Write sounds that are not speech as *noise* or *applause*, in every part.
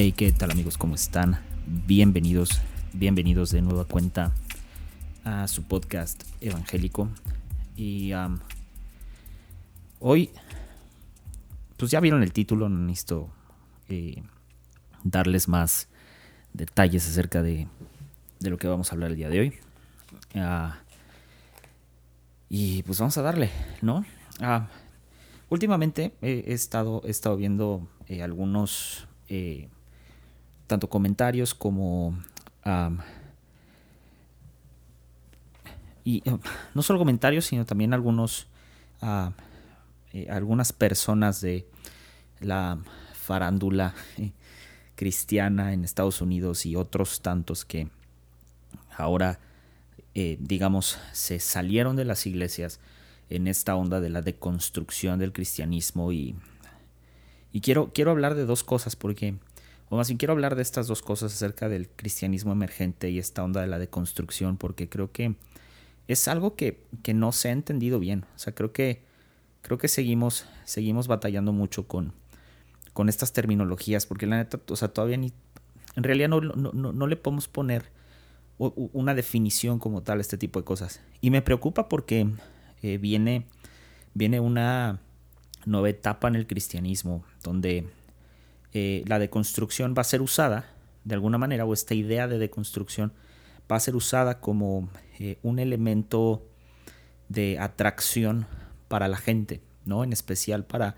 Hey, ¿qué tal amigos? ¿Cómo están? Bienvenidos, bienvenidos de nueva cuenta a su podcast evangélico. Y hoy, pues ya vieron el título, no necesito eh, darles más detalles acerca de, de, lo que vamos a hablar el día de hoy. Uh, y pues vamos a darle, ¿no? Uh, últimamente he, estado, he estado viendo eh, algunos... Eh, tanto comentarios como... y no solo comentarios, sino también algunos... Eh, algunas personas de la farándula eh, cristiana en Estados Unidos y otros tantos que ahora, eh, digamos, se salieron de las iglesias en esta onda de la deconstrucción del cristianismo y, y quiero, quiero hablar de dos cosas porque o más bien quiero hablar de estas dos cosas acerca del cristianismo emergente y esta onda de la deconstrucción, porque creo que es algo que, que no se ha entendido bien. O sea, creo que, creo que seguimos, seguimos batallando mucho con, con estas terminologías, porque la neta, o sea, todavía ni, en realidad no, no, no, le podemos poner una definición como tal a este tipo de cosas. Y me preocupa porque eh, viene, viene una nueva etapa en el cristianismo, donde eh, la deconstrucción va a ser usada de alguna manera, o esta idea de deconstrucción va a ser usada como eh, un elemento de atracción para la gente, ¿no? En especial para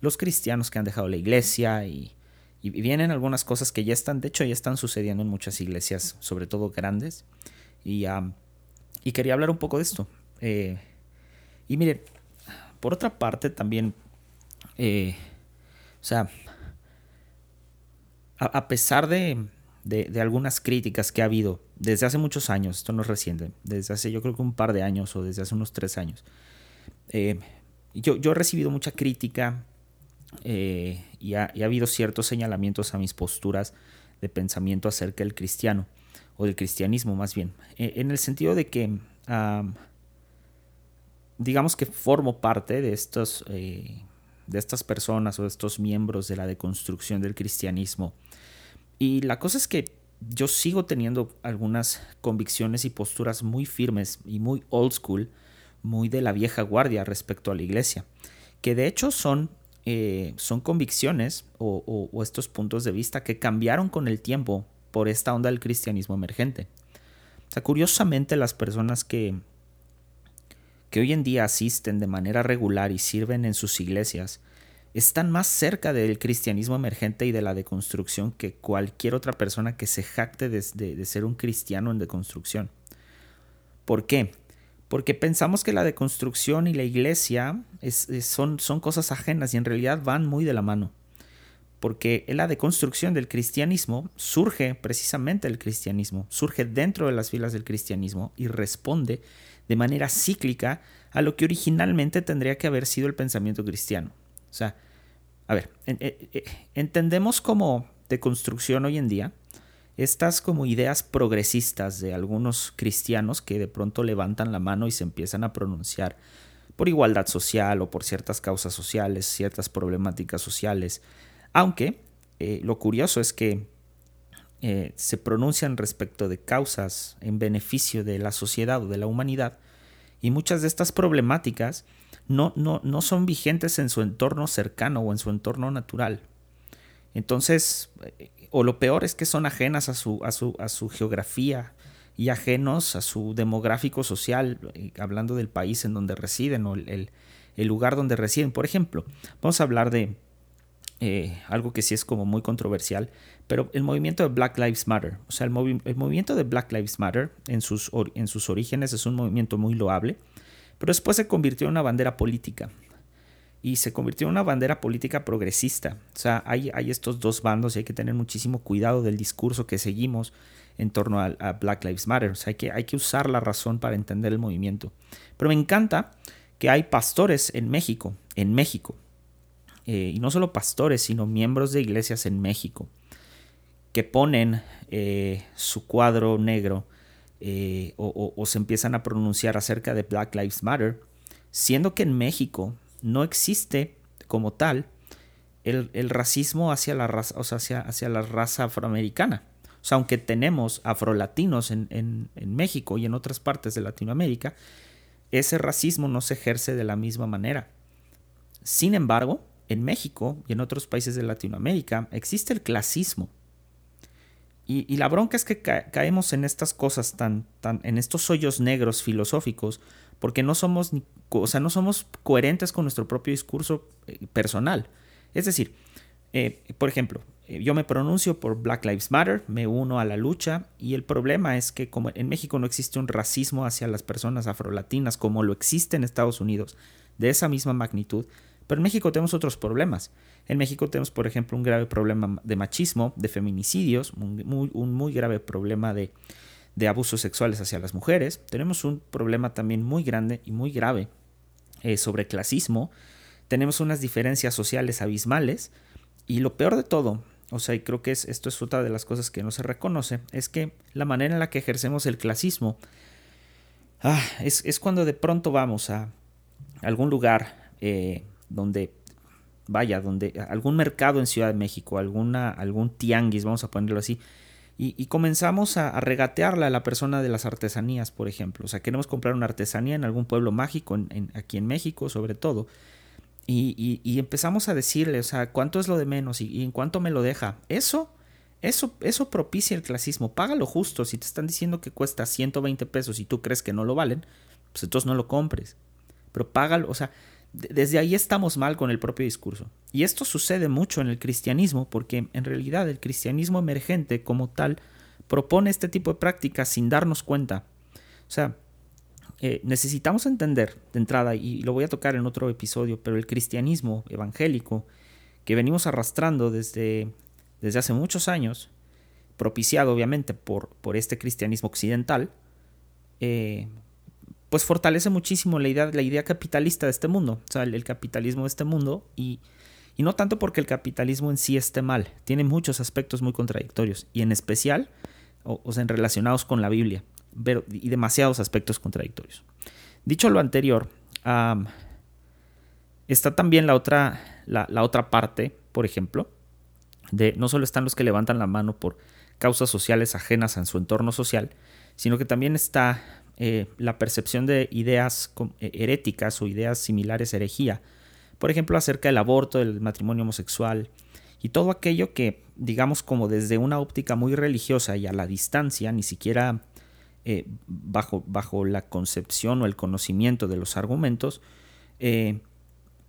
los cristianos que han dejado la iglesia y, vienen algunas cosas que ya están, de hecho ya están sucediendo en muchas iglesias, sobre todo grandes, y, y quería hablar un poco de esto. Eh, y miren, por otra parte también, o sea, a, pesar de, algunas críticas que ha habido desde hace muchos años, esto no es reciente, desde hace yo creo que un par de años o desde hace unos tres años, eh, yo, he recibido mucha crítica eh, y, ha, habido ciertos señalamientos a mis posturas de pensamiento acerca del cristiano, o del cristianismo más bien, eh, en el sentido de que, digamos que formo parte de estos de estas personas o de estos miembros de la deconstrucción del cristianismo. Y la cosa es que yo sigo teniendo algunas convicciones y posturas muy firmes y muy old school, muy de la vieja guardia respecto a la iglesia, que de hecho son, eh, son convicciones o, estos puntos de vista que cambiaron con el tiempo por esta onda del cristianismo emergente. O sea, curiosamente las personas que, que hoy en día asisten de manera regular y sirven en sus iglesias, están más cerca del cristianismo emergente y de la deconstrucción que cualquier otra persona que se jacte de, ser un cristiano en deconstrucción. ¿Por qué? Porque pensamos que la deconstrucción y la iglesia son, son cosas ajenas y en realidad van muy de la mano. Porque la deconstrucción del cristianismo surge precisamente del cristianismo, surge dentro de las filas del cristianismo y responde de manera cíclica a lo que originalmente tendría que haber sido el pensamiento cristiano. O sea, a ver, eh, eh, entendemos como de construcción hoy en día estas como ideas progresistas de algunos cristianos que de pronto levantan la mano y se empiezan a pronunciar por igualdad social o por ciertas causas sociales, ciertas problemáticas sociales. Aunque eh, lo curioso es que eh, se pronuncian respecto de causas en beneficio de la sociedad o de la humanidad, y muchas de estas problemáticas no, no, no son vigentes en su entorno cercano o en su entorno natural. Entonces, eh, o lo peor es que son ajenas a su, a su, a su geografía y ajenos a su demográfico social, eh, hablando del país en donde residen o el, el lugar donde residen. Por ejemplo, vamos a hablar de eh, algo que sí es como muy controversial, pero el movimiento de Black Lives Matter, o sea, el, movimiento de Black Lives Matter en sus, en sus orígenes es un movimiento muy loable, pero después se convirtió en una bandera política y se convirtió en una bandera política progresista. O sea, hay, hay estos dos bandos y hay que tener muchísimo cuidado del discurso que seguimos en torno a, Black Lives Matter. O sea, hay que, hay que usar la razón para entender el movimiento. Pero me encanta que hay pastores en México, en México, eh, y no solo pastores, sino miembros de iglesias en México, que ponen eh, su cuadro negro eh, o, se empiezan a pronunciar acerca de Black Lives Matter, siendo que en México no existe como tal el, racismo hacia la raza, o sea, hacia, la raza afroamericana. O sea, aunque tenemos afrolatinos en, en México y en otras partes de Latinoamérica, ese racismo no se ejerce de la misma manera. Sin embargo, en México y en otros países de Latinoamérica existe el clasismo. Y, la bronca es que caemos en estas cosas tan, tan, en estos hoyos negros filosóficos, porque no somos, o sea, no somos coherentes con nuestro propio discurso eh, personal. Es decir, eh, por ejemplo, eh, yo me pronuncio por Black Lives Matter, me uno a la lucha y el problema es que como en México no existe un racismo hacia las personas afrolatinas como lo existe en Estados Unidos, de esa misma magnitud, pero en México tenemos otros problemas. En México tenemos, por ejemplo, un grave problema de machismo, de feminicidios, un muy, grave problema de, abusos sexuales hacia las mujeres. Tenemos un problema también muy grande y muy grave eh, sobre clasismo. Tenemos unas diferencias sociales abismales. Y lo peor de todo, o sea, y creo que es, esto es otra de las cosas que no se reconoce, es que la manera en la que ejercemos el clasismo ah, es, cuando de pronto vamos a algún lugar eh, donde, vaya, donde algún mercado en Ciudad de México, alguna, algún tianguis, vamos a ponerlo así, y, comenzamos a, regatearle a la persona de las artesanías, por ejemplo. O sea, queremos comprar una artesanía en algún pueblo mágico, aquí en México sobre todo, y, y, empezamos a decirle, o sea, ¿cuánto es lo de menos y, en cuánto me lo deja? Eso, eso, eso propicia el clasismo. Paga lo justo. Si te están diciendo que cuesta 120 pesos y tú crees que no lo valen, pues entonces no lo compres. Pero págalo, o sea, desde ahí estamos mal con el propio discurso. Y esto sucede mucho en el cristianismo, porque en realidad el cristianismo emergente como tal propone este tipo de prácticas sin darnos cuenta. O sea, eh, necesitamos entender de entrada, y lo voy a tocar en otro episodio, pero el cristianismo evangélico que venimos arrastrando desde, desde hace muchos años, propiciado obviamente por, por este cristianismo occidental, eh, pues fortalece muchísimo la idea, la idea capitalista de este mundo, o sea, el, capitalismo de este mundo, y, y, no tanto porque el capitalismo en sí esté mal, tiene muchos aspectos muy contradictorios, y en especial, o, sea, relacionados con la Biblia, y demasiados aspectos contradictorios. Dicho lo anterior, está también la otra, la otra parte, por ejemplo, de no solo están los que levantan la mano por causas sociales ajenas a su entorno social, sino que también está eh, la percepción de ideas eh, heréticas o ideas similares a herejía, por ejemplo, acerca del aborto, del matrimonio homosexual y todo aquello que, digamos, como desde una óptica muy religiosa y a la distancia, ni siquiera eh, bajo, bajo la concepción o el conocimiento de los argumentos,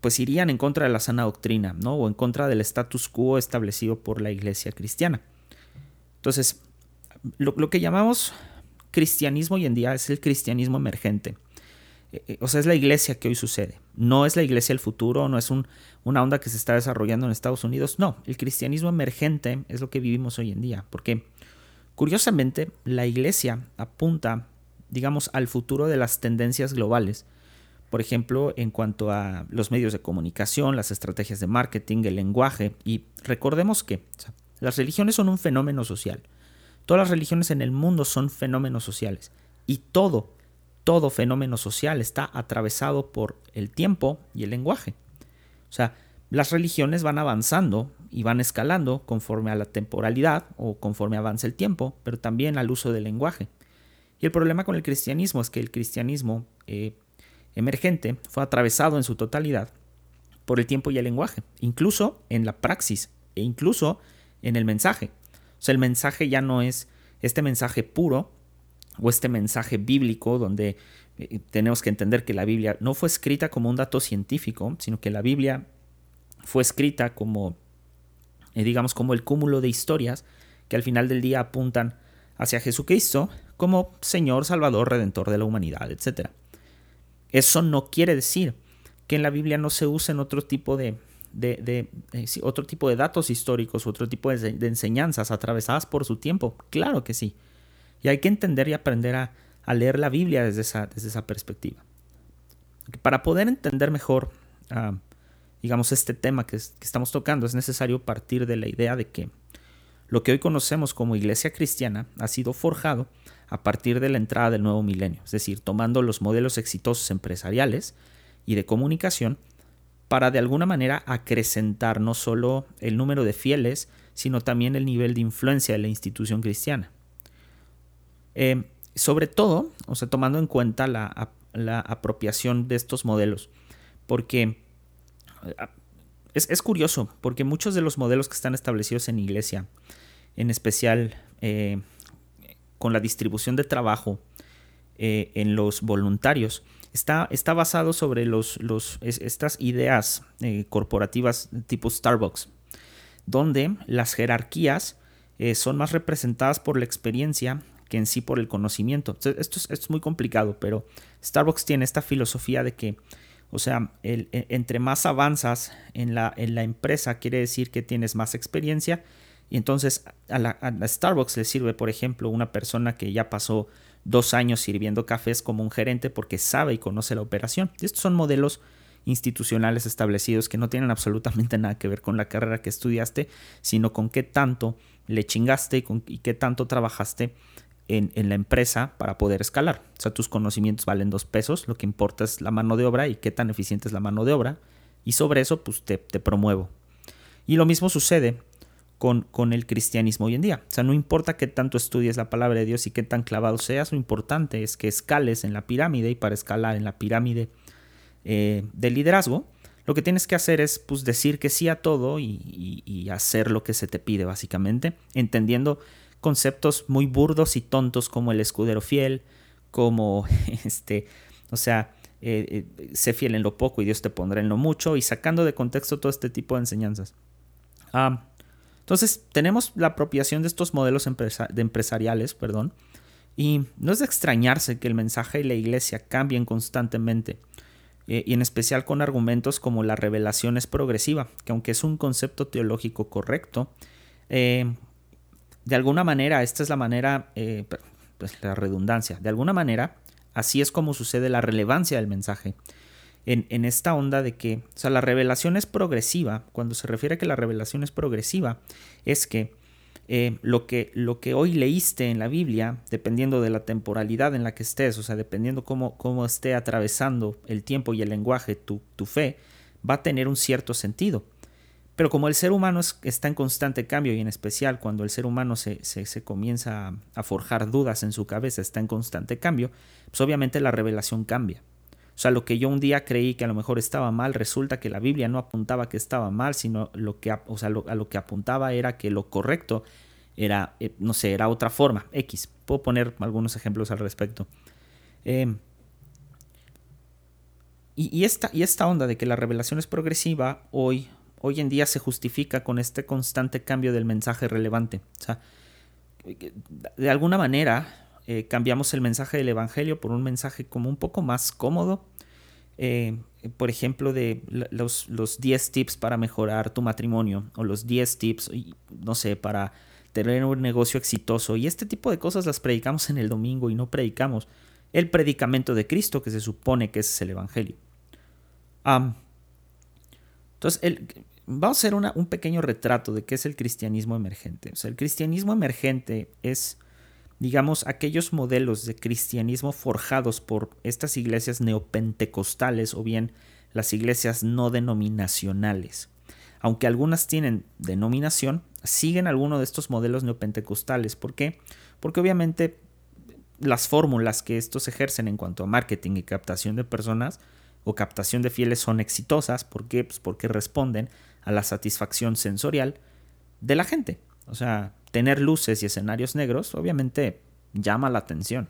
pues irían en contra de la sana doctrina, ¿no? O en contra del status quo establecido por la iglesia cristiana. Entonces, lo que llamamos cristianismo hoy en día es el cristianismo emergente. Eh, eh, o sea, es la iglesia que hoy sucede. No es la iglesia del futuro, no es un, una onda que se está desarrollando en Estados Unidos. No, el cristianismo emergente es lo que vivimos hoy en día. Porque, curiosamente, la iglesia apunta, digamos, al futuro de las tendencias globales. Por ejemplo, en cuanto a los medios de comunicación, las estrategias de marketing, el lenguaje. Y recordemos que las religiones son un fenómeno social. Todas las religiones en el mundo son fenómenos sociales y todo, todo fenómeno social está atravesado por el tiempo y el lenguaje. O sea, las religiones van avanzando y van escalando conforme a la temporalidad o conforme avanza el tiempo, pero también al uso del lenguaje. Y el problema con el cristianismo es que el cristianismo eh, emergente fue atravesado en su totalidad por el tiempo y el lenguaje, incluso en la praxis e incluso en el mensaje. Sea, el mensaje ya no es este mensaje puro o este mensaje bíblico donde eh, tenemos que entender que la Biblia no fue escrita como un dato científico, sino que la Biblia fue escrita como, eh, digamos, como el cúmulo de historias que al final del día apuntan hacia Jesucristo como Señor, Salvador, Redentor de la humanidad, etc. Eso no quiere decir que en la Biblia no se usen otro tipo de, de, eh, otro tipo de datos históricos, otro tipo de, enseñanzas atravesadas por su tiempo. Claro que sí. Y hay que entender y aprender a, leer la Biblia desde esa, perspectiva. Para poder entender mejor, ah, digamos, este tema que, que estamos tocando, es necesario partir de la idea de que lo que hoy conocemos como iglesia cristiana ha sido forjado a partir de la entrada del nuevo milenio, es decir, tomando los modelos exitosos empresariales y de comunicación para de alguna manera acrecentar no solo el número de fieles, sino también el nivel de influencia de la institución cristiana. Eh, sobre todo, o sea, tomando en cuenta la, la apropiación de estos modelos, porque es, curioso, porque muchos de los modelos que están establecidos en iglesia, en especial eh, con la distribución de trabajo eh, en los voluntarios, está, está basado sobre los, los, estas ideas eh, corporativas tipo Starbucks, donde las jerarquías son más representadas por la experiencia que en sí por el conocimiento. esto, es, esto es muy complicado, pero Starbucks tiene esta filosofía de que o sea, el, e, entre más avanzas en la, en la, empresa, quiere decir que tienes más experiencia. Y entonces a la, Starbucks le sirve, por ejemplo, una persona que ya pasó dos años sirviendo cafés como un gerente porque sabe y conoce la operación. Estos son modelos institucionales establecidos que no tienen absolutamente *laughs* nada que ver con la carrera que estudiaste, sino con qué tanto le chingaste y, con, qué tanto trabajaste en, la empresa para poder escalar. O sea, tus conocimientos valen dos pesos, lo que importa es la mano de obra y qué tan eficiente es la mano de obra, y sobre eso pues te, promuevo. Y lo mismo sucede con, el cristianismo hoy en día. O sea, no importa qué tanto estudies la palabra de Dios y qué tan clavado seas, lo importante es que escales en la pirámide y para escalar en la pirámide eh, del liderazgo, lo que tienes que hacer es pues, decir que sí a todo y, y hacer lo que se te pide, básicamente, entendiendo conceptos muy burdos y tontos como el escudero fiel, como *laughs* este, o sea, eh, eh, sé fiel en lo poco y Dios te pondrá en lo mucho, y sacando de contexto todo este tipo de enseñanzas. Ah, entonces, tenemos la apropiación de estos modelos de empresariales, perdón, y no es de extrañarse que el mensaje de la iglesia cambien constantemente, eh, y en especial con argumentos como la revelación es progresiva, que aunque es un concepto teológico correcto, de alguna manera, esta es la manera, eh, pues la redundancia, de alguna manera, así es como sucede la relevancia del mensaje. En, esta onda de que, o sea, la revelación es progresiva, cuando se refiere a que la revelación es progresiva, es que eh, lo, que, lo que hoy leíste en la Biblia, dependiendo de la temporalidad en la que estés, o sea, dependiendo cómo, cómo esté atravesando el tiempo y el lenguaje tu, tu fe, va a tener un cierto sentido. Pero como el ser humano está en constante cambio y en especial cuando el ser humano se, comienza a, forjar dudas en su cabeza, está en constante cambio, pues obviamente la revelación cambia. O sea, lo que yo un día creí que a lo mejor estaba mal, resulta que la Biblia no apuntaba que estaba mal, sino lo que, o sea, a lo que apuntaba era que lo correcto era, eh, no sé, era otra forma, X. Puedo poner algunos ejemplos al respecto. Em, y, y, esta, y esta onda de que la revelación es progresiva, hoy hoy en día se justifica con este constante cambio del mensaje relevante. O sea, de alguna manera eh, cambiamos el mensaje del Evangelio por un mensaje como un poco más cómodo. Eh, por ejemplo, de los, los 10 tips para mejorar tu matrimonio o los 10 tips, no sé, para tener un negocio exitoso. Y este tipo de cosas las predicamos en el domingo y no predicamos el predicamento de Cristo que se supone que es el Evangelio. entonces, el, Vamos a hacer un pequeño retrato de qué es el cristianismo emergente. O sea, el cristianismo emergente es, digamos, aquellos modelos de cristianismo forjados por estas iglesias neopentecostales o bien las iglesias no denominacionales. Aunque algunas tienen denominación, siguen alguno de estos modelos neopentecostales. ¿Por qué? Porque obviamente las fórmulas que estos ejercen en cuanto a marketing y captación de personas o captación de fieles son exitosas. ¿Por qué? Pues porque responden a la satisfacción sensorial de la gente. O sea, tener luces y escenarios negros obviamente llama la atención.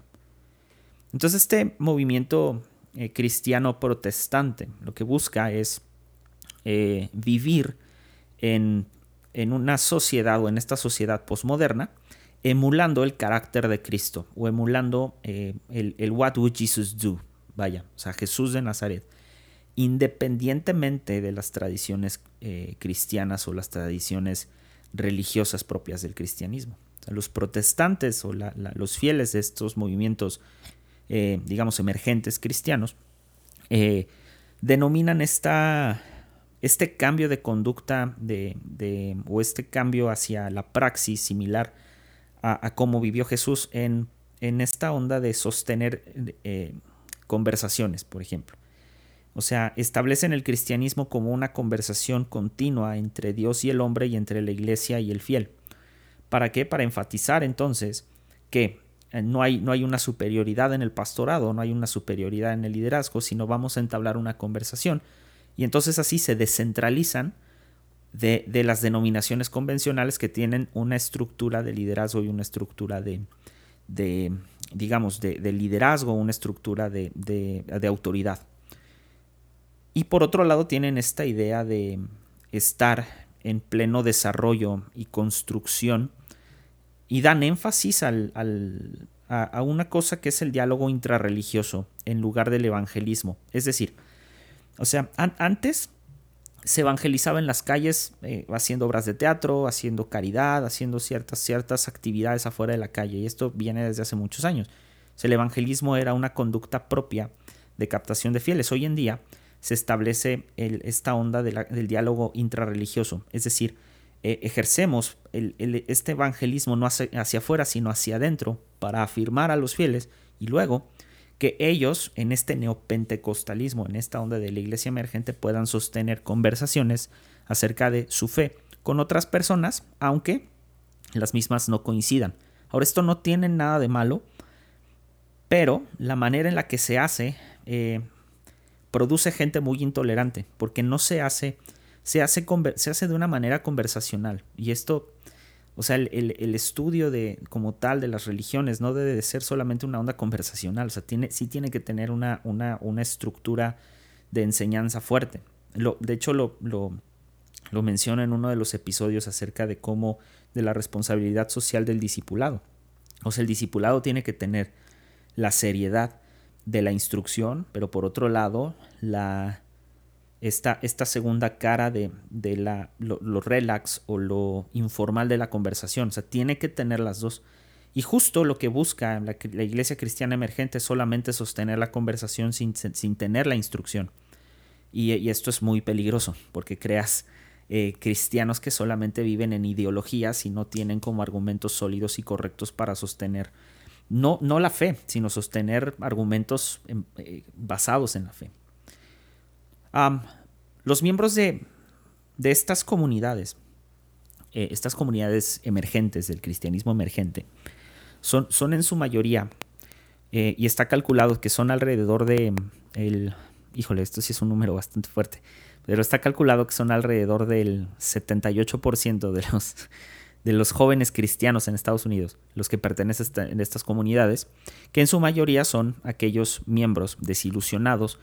Entonces este movimiento eh, cristiano protestante lo que busca es eh, vivir en, una sociedad o en esta sociedad posmoderna emulando el carácter de Cristo o emulando eh, el, What would Jesus do? Vaya, o sea, Jesús de Nazaret independientemente de las tradiciones cristianas o las tradiciones religiosas propias del cristianismo. los protestantes o los fieles de estos movimientos, eh, digamos, emergentes cristianos, eh, denominan esta, este cambio de conducta de, o este cambio hacia la praxis similar a, cómo vivió Jesús en, en, esta onda de sostener conversaciones, por ejemplo. O sea, establecen el cristianismo como una conversación continua entre Dios y el hombre y entre la iglesia y el fiel. ¿Para qué? Para enfatizar entonces que eh, no hay, no hay una superioridad en el pastorado, no hay una superioridad en el liderazgo, sino vamos a entablar una conversación. Y entonces así se descentralizan de, las denominaciones convencionales que tienen una estructura de liderazgo y una estructura de, de digamos, de, liderazgo, una estructura de, de autoridad. Y por otro lado tienen esta idea de estar en pleno desarrollo y construcción y dan énfasis al, a, una cosa que es el diálogo intrarreligioso en lugar del evangelismo. Es decir, o sea, antes se evangelizaba en las calles eh, haciendo obras de teatro, haciendo caridad, haciendo ciertas, ciertas actividades afuera de la calle y esto viene desde hace muchos años. el evangelismo era una conducta propia de captación de fieles. Hoy en día se establece esta onda del diálogo intrarreligioso, es decir, eh, ejercemos este evangelismo no hacia, afuera, sino hacia adentro, para afirmar a los fieles y luego que ellos en este neopentecostalismo, en esta onda de la iglesia emergente, puedan sostener conversaciones acerca de su fe con otras personas, aunque las mismas no coincidan. Ahora, esto no tiene nada de malo, pero la manera en la que se hace eh, produce gente muy intolerante, porque no se hace, se hace, se hace de una manera conversacional. Y esto, o sea, el, estudio de, como tal de las religiones no debe de ser solamente una onda conversacional, o sea, tiene, sí tiene que tener una, una, una estructura de enseñanza fuerte. Lo, de hecho, lo, lo, lo menciona en uno de los episodios acerca de cómo, de la responsabilidad social del discipulado. O sea, el discipulado tiene que tener la seriedad de la instrucción, pero por otro lado, la, esta, esta segunda cara de, de la, lo, relax o lo informal de la conversación. O sea, tiene que tener las dos. Y justo lo que busca la, iglesia cristiana emergente es solamente sostener la conversación sin, sin tener la instrucción. Y, esto es muy peligroso porque creas eh, cristianos que solamente viven en ideologías y no tienen como argumentos sólidos y correctos para sostener no, no la fe, sino sostener argumentos eh, basados en la fe. los miembros de, de estas comunidades, eh, estas comunidades emergentes del cristianismo emergente, son, son en su mayoría, eh, y está calculado que son alrededor de, el, híjole, esto sí es un número bastante fuerte, pero está calculado que son alrededor del 78% de los de los jóvenes cristianos en Estados Unidos, los que pertenecen a estas comunidades, que en su mayoría son aquellos miembros desilusionados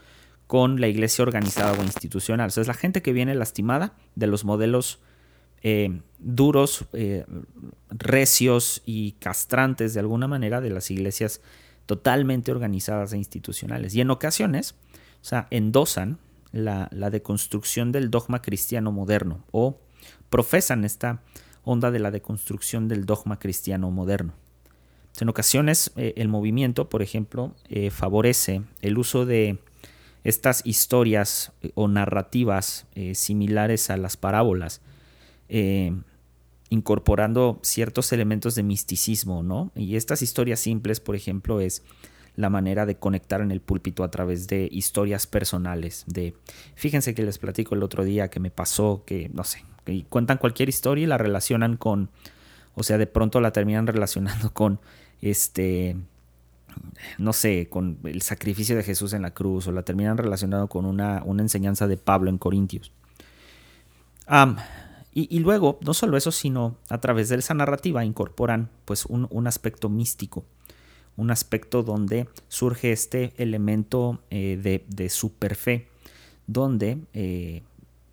con la iglesia organizada o institucional. O sea, es la gente que viene lastimada de los modelos eh, duros, eh, recios y castrantes de alguna manera de las iglesias totalmente organizadas e institucionales. Y en ocasiones, o sea, endosan la, la deconstrucción del dogma cristiano moderno o profesan esta onda de la deconstrucción del dogma cristiano moderno. En ocasiones eh, el movimiento, por ejemplo, eh, favorece el uso de estas historias eh, o narrativas similares a las parábolas, incorporando ciertos elementos de misticismo, ¿no? Y estas historias simples, por ejemplo, es la manera de conectar en el púlpito a través de historias personales, de fíjense que les platico el otro día que me pasó, que no sé, y cuentan cualquier historia y la relacionan con, o sea, de pronto la terminan *laughs* relacionando con, este, no sé, con el sacrificio de Jesús en la cruz, o la terminan relacionando con una, una enseñanza de Pablo en Corintios. y, luego, no solo eso, sino a través de esa narrativa incorporan pues un, aspecto místico, un aspecto donde surge este elemento eh, de, de superfe, donde eh,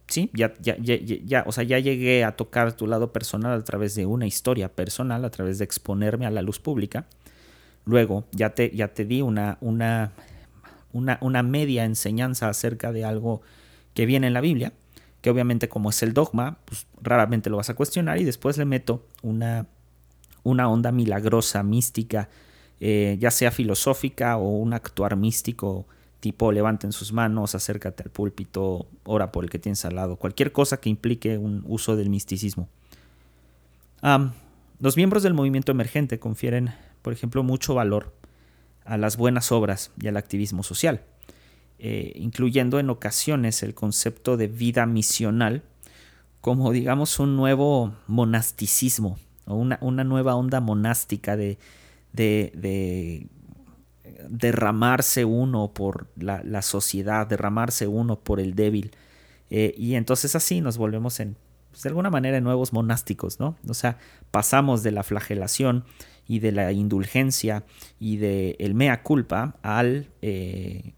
sí, ya, ya, ya, ya, o sea, ya llegué a tocar tu lado personal a través de una historia personal, a través de exponerme a la luz pública. Luego ya te, ya te di una, una, una, una media enseñanza acerca de algo que viene en la Biblia, que obviamente como es el dogma, pues raramente lo vas a cuestionar y después le meto una, una onda milagrosa, mística, eh, ya sea filosófica o un actuar místico tipo levanten sus manos, acércate al púlpito, ora por el que tienes al lado, cualquier cosa que implique un uso del misticismo. los miembros del movimiento emergente confieren, por ejemplo, mucho valor a las buenas obras y al activismo social. eh, incluyendo en ocasiones el concepto de vida misional como digamos un nuevo monasticismo o una, nueva onda monástica de, de, derramarse uno por la, sociedad, derramarse uno por el débil. Eh, y entonces así nos volvemos en, pues, de alguna manera, nuevos monásticos, ¿no? O sea, pasamos de la flagelación y de la indulgencia y de el mea culpa al, eh,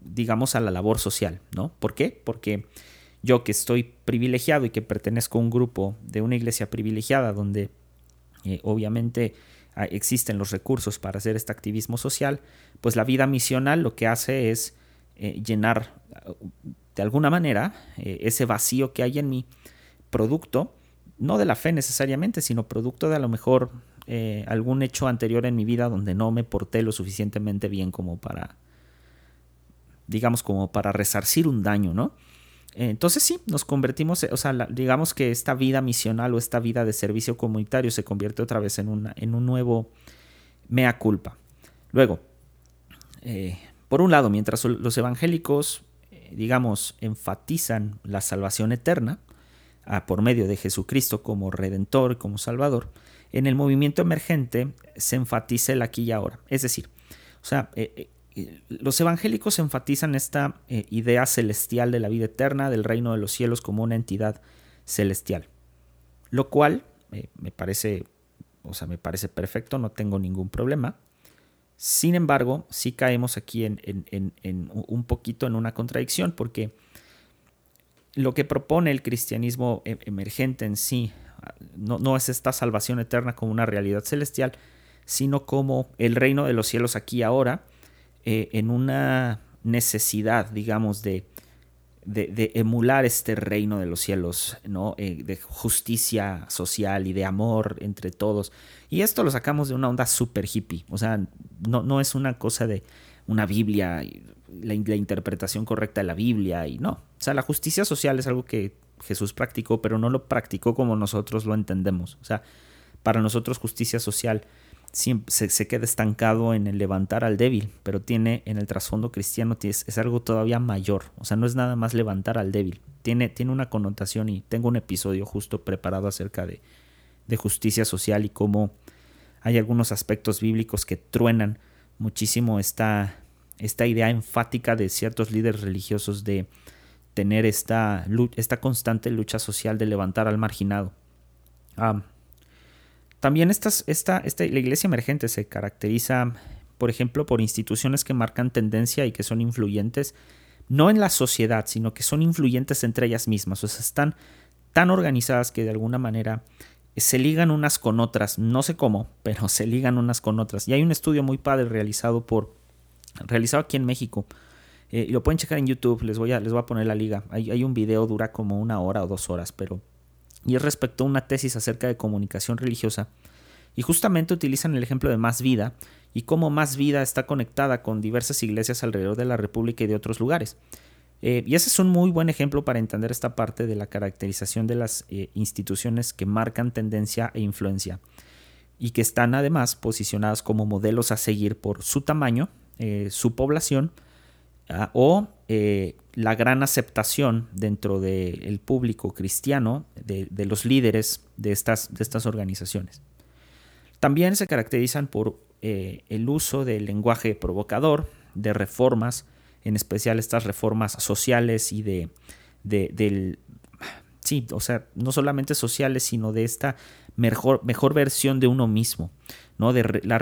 digamos, a la labor social, ¿no? ¿Por qué? Porque yo que estoy privilegiado y que pertenezco a un grupo de una iglesia privilegiada donde eh, obviamente existen los recursos para hacer este activismo social, pues la vida misional lo que hace es eh, llenar ah, de alguna manera eh, ese vacío que hay en mí, producto, no de la fe necesariamente, sino producto de a lo mejor algún hecho anterior en mi vida donde no me porté lo suficientemente bien como para, digamos, como para resarcir un daño, ¿no? Entonces sí, nos convertimos, o sea, digamos que esta vida misional o esta vida de servicio comunitario se convierte otra vez en, una, en un nuevo mea culpa. Luego, eh, por un lado, mientras los evangélicos, eh, digamos, enfatizan la salvación eterna ah, por medio de Jesucristo como redentor, como salvador, en el movimiento emergente se enfatiza el aquí y ahora. Es decir, o sea, eh, los evangélicos enfatizan esta eh, idea celestial de la vida eterna, del reino de los cielos como una entidad celestial. Lo cual eh, me parece, o sea, me parece perfecto, no tengo ningún problema. Sin embargo, sí caemos aquí en, un poquito en una contradicción, porque lo que propone el cristianismo e, emergente en sí no, no es esta salvación eterna como una realidad celestial, sino como el reino de los cielos aquí ahora, eh, en una necesidad, digamos, de, de, emular este reino de los cielos, ¿no? Eh, de justicia social y de amor entre todos. Y esto lo sacamos de una onda super hippie, o sea, no, no es una cosa de una Biblia, la, la interpretación correcta de la Biblia, y no. O sea, la justicia social es algo que Jesús practicó, pero no lo practicó como nosotros lo entendemos. O sea, para nosotros justicia social se, queda estancado en el levantar al débil, pero tiene en el trasfondo cristiano es, algo todavía mayor, o sea, no es nada más levantar al débil, tiene, tiene una connotación y tengo un episodio justo preparado acerca de, de justicia social y cómo hay algunos aspectos bíblicos que truenan muchísimo esta, esta idea enfática de ciertos líderes religiosos de tener esta, esta constante lucha social de levantar al marginado. También esta, esta, la iglesia emergente se caracteriza, por ejemplo, por instituciones que marcan tendencia y que son influyentes, no en la sociedad, sino que son influyentes entre ellas mismas. O sea, están tan organizadas que de alguna manera se ligan unas con otras. No sé cómo, pero *laughs* se ligan unas con otras. Y hay un estudio muy padre realizado por realizado aquí en México. Eh, y lo pueden checar en YouTube, les voy a, les voy a poner la liga. Hay, hay un video, dura como una hora o dos horas, pero y es respecto a una tesis acerca de comunicación religiosa. Y justamente utilizan el ejemplo de Más Vida y cómo Más Vida está conectada con diversas iglesias alrededor de la República y de otros lugares. Eh, y ese es un muy buen ejemplo para entender esta parte de la caracterización de las eh, instituciones que marcan tendencia e influencia y que están además posicionadas como modelos a seguir por su tamaño, eh, su población ah, o la gran aceptación dentro del público cristiano de, los líderes de estas, de estas, organizaciones. También se caracterizan por eh, el uso del lenguaje provocador, de reformas, en especial estas reformas sociales y de, del, sí, o sea, no solamente sociales, sino de esta mejor, mejor versión de uno mismo, ¿no? de la,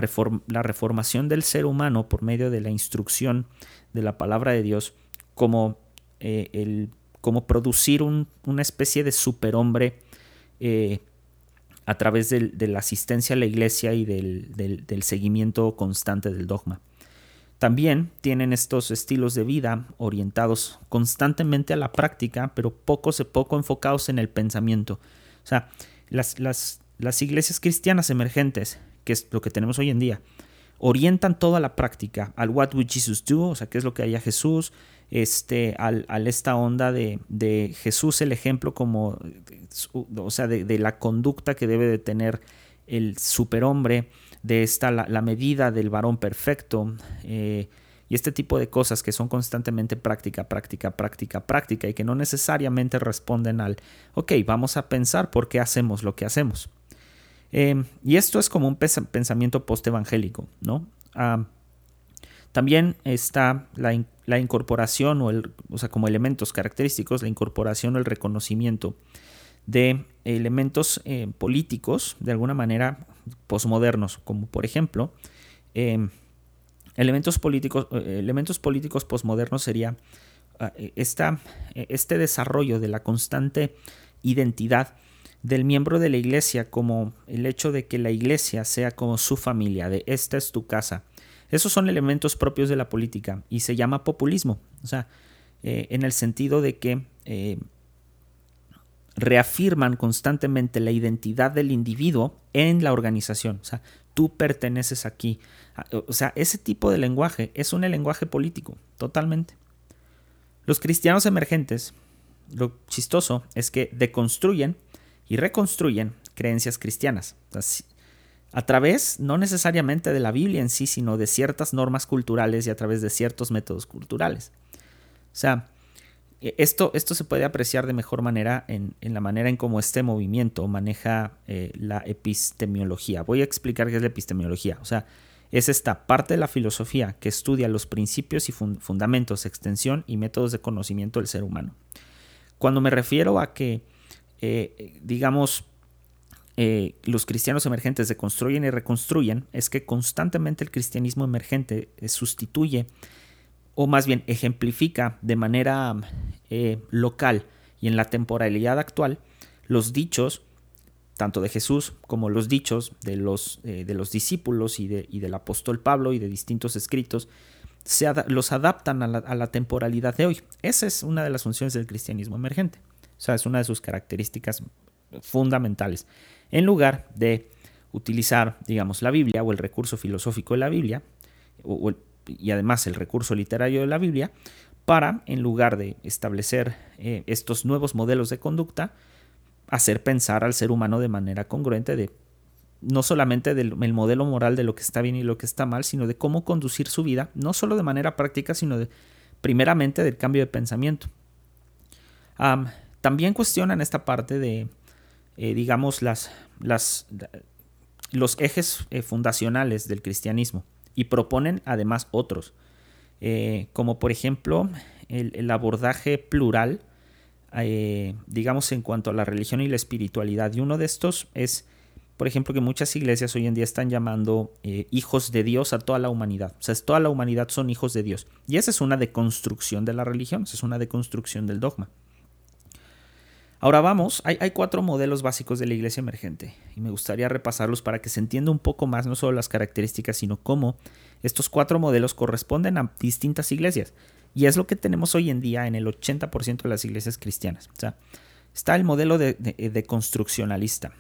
la reformación del ser humano por medio de la instrucción de la palabra de Dios como eh, el, como producir una especie de superhombre eh, a través de la asistencia a la iglesia y del, seguimiento constante del dogma. También tienen estos estilos de vida orientados constantemente a la práctica, pero poco a poco enfocados en el pensamiento. O sea, las, las, las iglesias cristianas emergentes, que es lo que tenemos hoy en día, orientan toda la práctica al what would Jesus do, o sea, qué es lo que haría Jesús, este, al, esta onda de, de, Jesús el ejemplo como, o sea, de, la conducta que debe de tener el superhombre, de esta, la, medida del varón perfecto. Eh, y este tipo de cosas que son constantemente práctica, práctica, práctica, práctica y que no necesariamente responden al, ok, vamos a pensar por qué hacemos lo que hacemos. Em, y esto es como un pensamiento post-evangélico, ¿no? Ah, también está la, incorporación, o, el, o sea, como elementos característicos, la incorporación o el reconocimiento de elementos eh, políticos, de alguna manera, posmodernos, como por ejemplo, em, elementos políticos, eh, elementos políticos posmodernos sería ah, esta, este desarrollo de la constante identidad del miembro de la iglesia como el hecho de que la iglesia sea como su familia, de esta es tu casa. Esos son elementos propios de la política y se llama populismo, o sea, eh, en el sentido de que eh, reafirman constantemente la identidad del individuo en la organización, o sea, tú perteneces aquí. Ah, o sea, ese tipo de lenguaje es un lenguaje político, totalmente. Los cristianos emergentes, lo chistoso es que deconstruyen y reconstruyen creencias cristianas. A través, no necesariamente de la Biblia en sí, sino de ciertas normas culturales y a través de ciertos métodos culturales. O sea, e, esto, esto se puede apreciar de mejor manera en, la manera en cómo este movimiento maneja eh, la epistemología. Voy a explicar qué es la epistemología. O sea, es esta parte de la filosofía que estudia los principios y fundamentos, extensión y métodos de conocimiento del ser humano. Cuando me refiero a que eh, digamos, eh, los cristianos emergentes se construyen y reconstruyen, es que constantemente el cristianismo emergente eh, sustituye, o más bien ejemplifica de manera local y en la temporalidad actual, los dichos, tanto de Jesús como los dichos de los, de los discípulos y, de, y, del apóstol Pablo y de distintos escritos, se los adaptan a la temporalidad de hoy. Esa es una de las funciones del cristianismo emergente. O sea, es una de sus características fundamentales. En lugar de utilizar, digamos, la Biblia o el recurso filosófico de la Biblia, y además el recurso literario de la Biblia, para, en lugar de establecer eh, estos nuevos modelos de conducta, hacer pensar al ser humano de manera congruente de no solamente del modelo moral de lo que está bien y lo que está mal, sino de cómo conducir su vida, no solo de manera práctica, sino de, primeramente del cambio de pensamiento. También cuestionan esta parte de, eh, digamos, las, las, los ejes eh, fundacionales del cristianismo y proponen además otros, eh, como por ejemplo el, abordaje plural, digamos, en cuanto a la religión y la espiritualidad. Y uno de estos es, por ejemplo, que muchas iglesias hoy en día están llamando hijos de Dios a toda la humanidad. O sea, toda la humanidad son hijos de Dios. Y esa es una deconstrucción de la religión, esa es una deconstrucción del dogma. Ahora vamos, hay, cuatro modelos básicos de la iglesia emergente y me gustaría repasarlos para que se entienda un poco más no solo las características, sino cómo estos cuatro modelos corresponden a distintas iglesias. Y es lo que tenemos hoy en día en el 80% de las iglesias cristianas. Está el modelo de, construccionalista.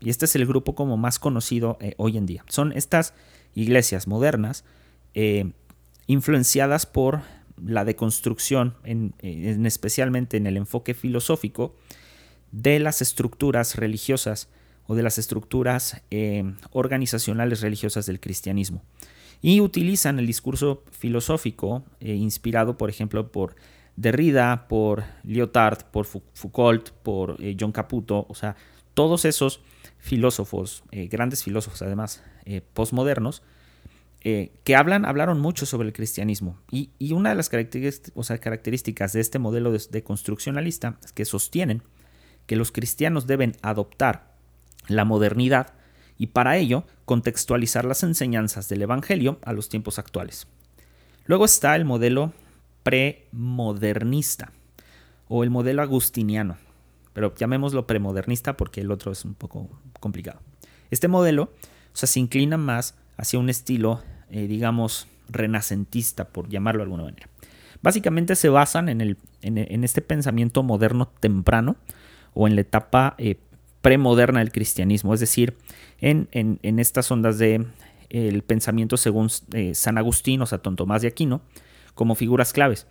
y este es el grupo como más conocido eh, hoy en día. Son estas iglesias modernas eh, influenciadas por la deconstrucción, en, especialmente en el enfoque filosófico, de las estructuras religiosas o de las estructuras eh, organizacionales religiosas del cristianismo. Y utilizan el discurso filosófico eh, inspirado, por ejemplo, por Derrida, por Lyotard, por Foucault, por eh, John Caputo, o sea, todos esos filósofos, grandes filósofos además, postmodernos, que hablan, hablaron mucho sobre el cristianismo. Y, una de las características, de este modelo de construccionalista es que sostienen que los cristianos deben adoptar la modernidad y para ello contextualizar las enseñanzas del Evangelio a los tiempos actuales. Luego está el modelo premodernista o el modelo agustiniano, pero llamémoslo premodernista porque el otro es un poco complicado. Este modelo se inclina más hacia un estilo, eh, digamos, renacentista, por llamarlo de alguna manera. Básicamente se basan en, el, en este pensamiento moderno temprano, o en la etapa eh, premoderna del cristianismo, es decir, en, estas ondas de el pensamiento según eh, San Agustín o San Tomás de Aquino como figuras claves.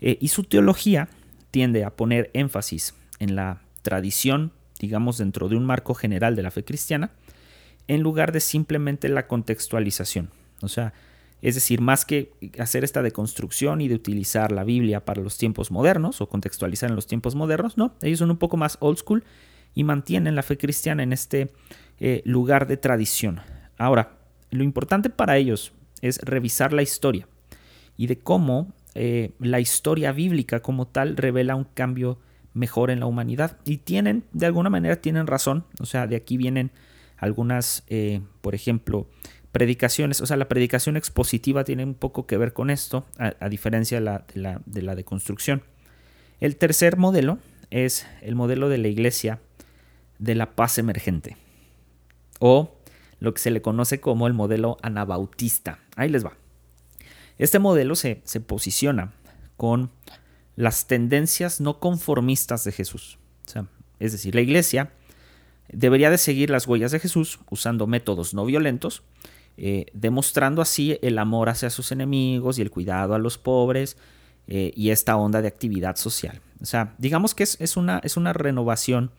Eh, y su teología tiende a poner énfasis en la tradición, digamos, dentro de un marco general de la fe cristiana, en lugar de simplemente la contextualización. O sea, Es decir, más que hacer esta deconstrucción y de utilizar la Biblia para los tiempos modernos o contextualizar en los tiempos modernos, no, ellos son un poco más old school y mantienen la fe cristiana en este eh, lugar de tradición. Ahora, lo importante para ellos es revisar la historia y de cómo eh, la historia bíblica como tal revela un cambio mejor en la humanidad. Y tienen, de alguna manera, tienen razón. O sea, de aquí vienen algunas, eh, por ejemplo, predicaciones. O sea, la predicación expositiva tiene un poco que ver con esto, a, diferencia de la, de, la, de la deconstrucción. El tercer modelo es el modelo de la iglesia de la paz emergente. O lo que se le conoce como el modelo anabautista. Ahí les va. Este modelo se, se posiciona con las tendencias no conformistas de Jesús. es decir, la iglesia debería de seguir las huellas de Jesús usando métodos no violentos, eh, demostrando así el amor hacia sus enemigos y el cuidado a los pobres eh, y esta onda de actividad social. O sea, digamos que es, una, es una renovación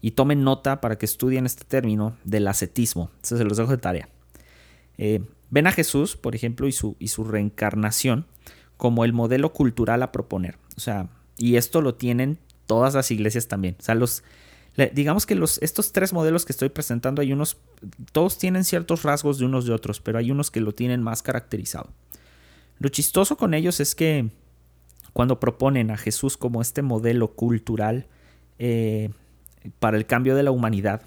y tomen nota para que estudien este término del ascetismo. Eso se los dejo de tarea. Eh, ven a Jesús, por ejemplo, y su, y su reencarnación como el modelo cultural a proponer. O sea, y esto lo tienen todas las iglesias también. O sea, los, digamos que los, estos tres modelos que estoy presentando, hay unos, todos tienen ciertos rasgos de unos de otros, pero hay unos que lo tienen más caracterizado. Lo chistoso con ellos es que cuando proponen a Jesús como este modelo cultural eh, para el cambio de la humanidad,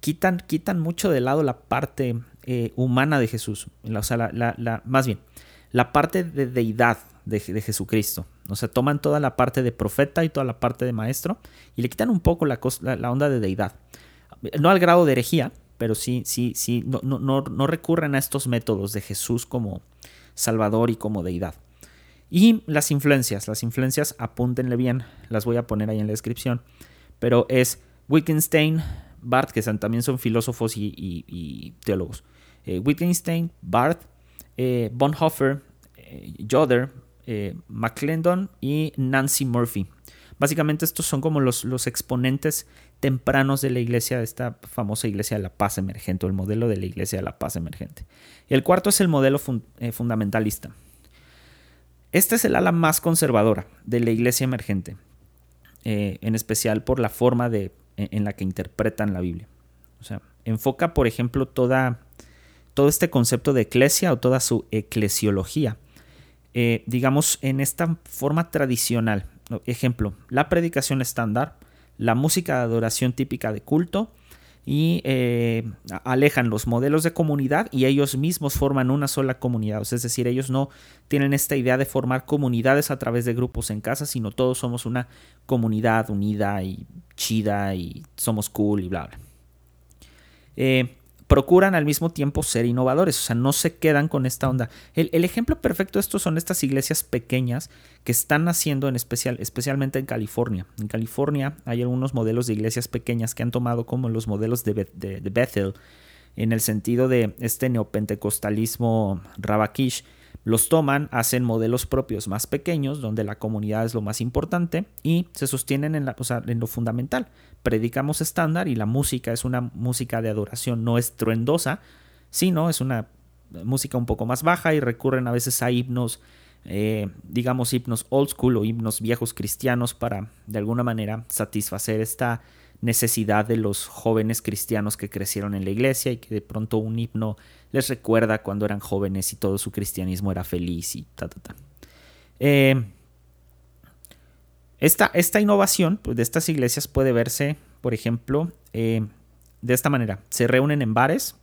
quitan, quitan mucho de lado la parte eh, humana de Jesús, o sea, la, más bien, la parte de deidad de, Jesucristo. O sea, toman toda la parte de profeta y toda la parte de maestro y le quitan un poco la, la, onda de deidad. No al grado de herejía, pero sí, sí, sí, no, no, no recurren a estos métodos de Jesús como Salvador y como deidad. Y las influencias, las influencias, apúntenle bien, las voy a poner ahí en la descripción, pero es Wittgenstein, Barth, que también son filósofos y, teólogos. Eh, Wittgenstein, Barth, eh, Bonhoeffer, eh, Joder, eh, McClendon y Nancy Murphy. Básicamente estos son como los, los, exponentes tempranos de la iglesia, de esta famosa iglesia de la paz emergente, o el modelo de la iglesia de la paz emergente. El cuarto es el modelo eh, fundamentalista. Este es el ala más conservadora de la iglesia emergente, en especial por la forma de, en la que interpretan la Biblia. O sea, enfoca, por ejemplo, toda todo este concepto de eclesia o toda su eclesiología, eh, digamos, en esta forma tradicional. Ejemplo, la predicación estándar, la música de adoración típica de culto y eh, alejan los modelos de comunidad y ellos mismos forman una sola comunidad. Es decir, ellos no tienen esta idea de formar comunidades a través de grupos en casa, sino todos somos una comunidad unida y chida y somos cool y bla, bla. Eh, procuran al mismo tiempo ser innovadores, o sea, no se quedan con esta onda. El, ejemplo perfecto de esto son estas iglesias pequeñas que están naciendo en especial, especialmente en California. En California hay algunos modelos de iglesias pequeñas que han tomado como los modelos de, Bethel, en el sentido de este neopentecostalismo rabakish los toman, hacen modelos propios más pequeños, donde la comunidad es lo más importante y se sostienen en, la, en lo fundamental. Predicamos estándar y la música es una música de adoración no estruendosa, sino es una música un poco más baja y recurren a veces a himnos, eh, digamos himnos old school o himnos viejos cristianos para de alguna manera satisfacer esta necesidad de los jóvenes cristianos que crecieron en la iglesia y que de pronto un himno les recuerda cuando eran jóvenes y todo su cristianismo era feliz y ta, ta, ta. Eh, esta, esta, innovación pues, de estas iglesias puede verse, por ejemplo, eh, de esta manera. Se reúnen en bares,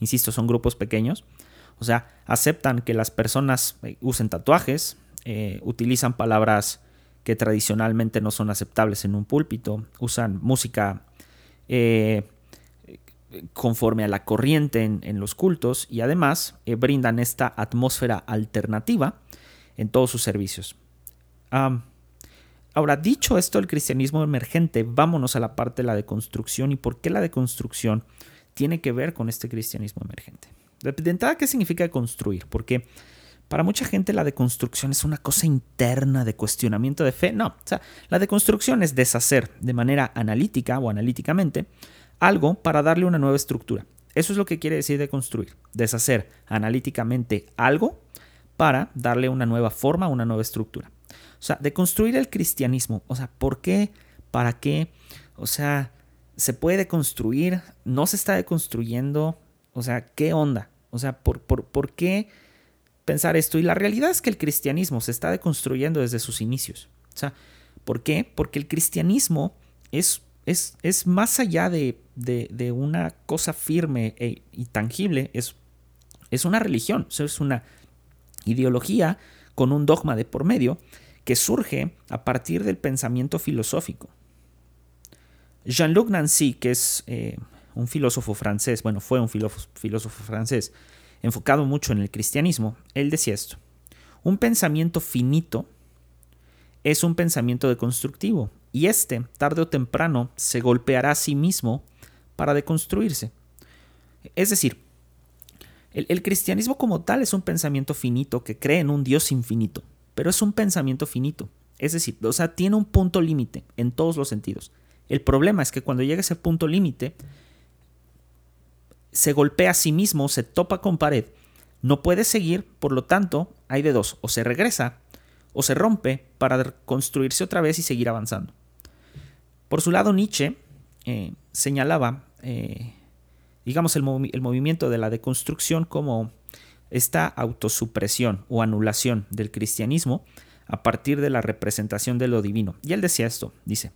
insisto, son grupos pequeños, o sea, aceptan que las personas eh, usen tatuajes, utilizan palabras que tradicionalmente no son aceptables en un púlpito, usan música eh, conforme a la corriente en, los cultos y además eh, brindan esta atmósfera alternativa en todos sus servicios. ahora, dicho esto, el cristianismo emergente, vámonos a la parte de la deconstrucción y por qué la deconstrucción tiene que ver con este cristianismo emergente. De entrada, ¿qué significa construir? Porque para mucha gente la deconstrucción es una cosa interna de cuestionamiento de fe. No, o sea, la deconstrucción es deshacer de manera analítica o analíticamente algo para darle una nueva estructura. Eso es lo que quiere decir de construir, deshacer analíticamente algo para darle una nueva forma, una nueva estructura. O sea, de construir el cristianismo. O sea, ¿por qué? ¿Para qué? O sea, ¿se puede deconstruir? ¿No se está deconstruyendo? O sea, ¿qué onda? O sea, ¿por, por, por qué pensar esto? Y la realidad es que el cristianismo se está deconstruyendo desde sus inicios. ¿por qué? Porque el cristianismo es, es, es más allá de, de, una cosa firme e, y tangible, es, es una religión, es una ideología con un dogma de por medio que surge a partir del pensamiento filosófico. Jean-Luc Nancy, que es eh, un filósofo francés, bueno, fue un filósofo francés, enfocado mucho en el cristianismo, él decía esto, un pensamiento finito es un pensamiento deconstructivo, y este, tarde o temprano, se golpeará a sí mismo para deconstruirse. Es decir, el, cristianismo como tal es un pensamiento finito que cree en un Dios infinito, pero es un pensamiento finito. Es decir, o sea, tiene un punto límite en todos los sentidos. El problema es que cuando llega ese punto límite, se golpea a sí mismo, se topa con pared, no puede seguir, por lo tanto, hay de dos, o se regresa o se rompe para construirse otra vez y seguir avanzando. Por su lado, Nietzsche eh, señalaba eh, digamos, el, movimiento de la deconstrucción como esta autosupresión o anulación del cristianismo a partir de la representación de lo divino. Y él decía esto, dice,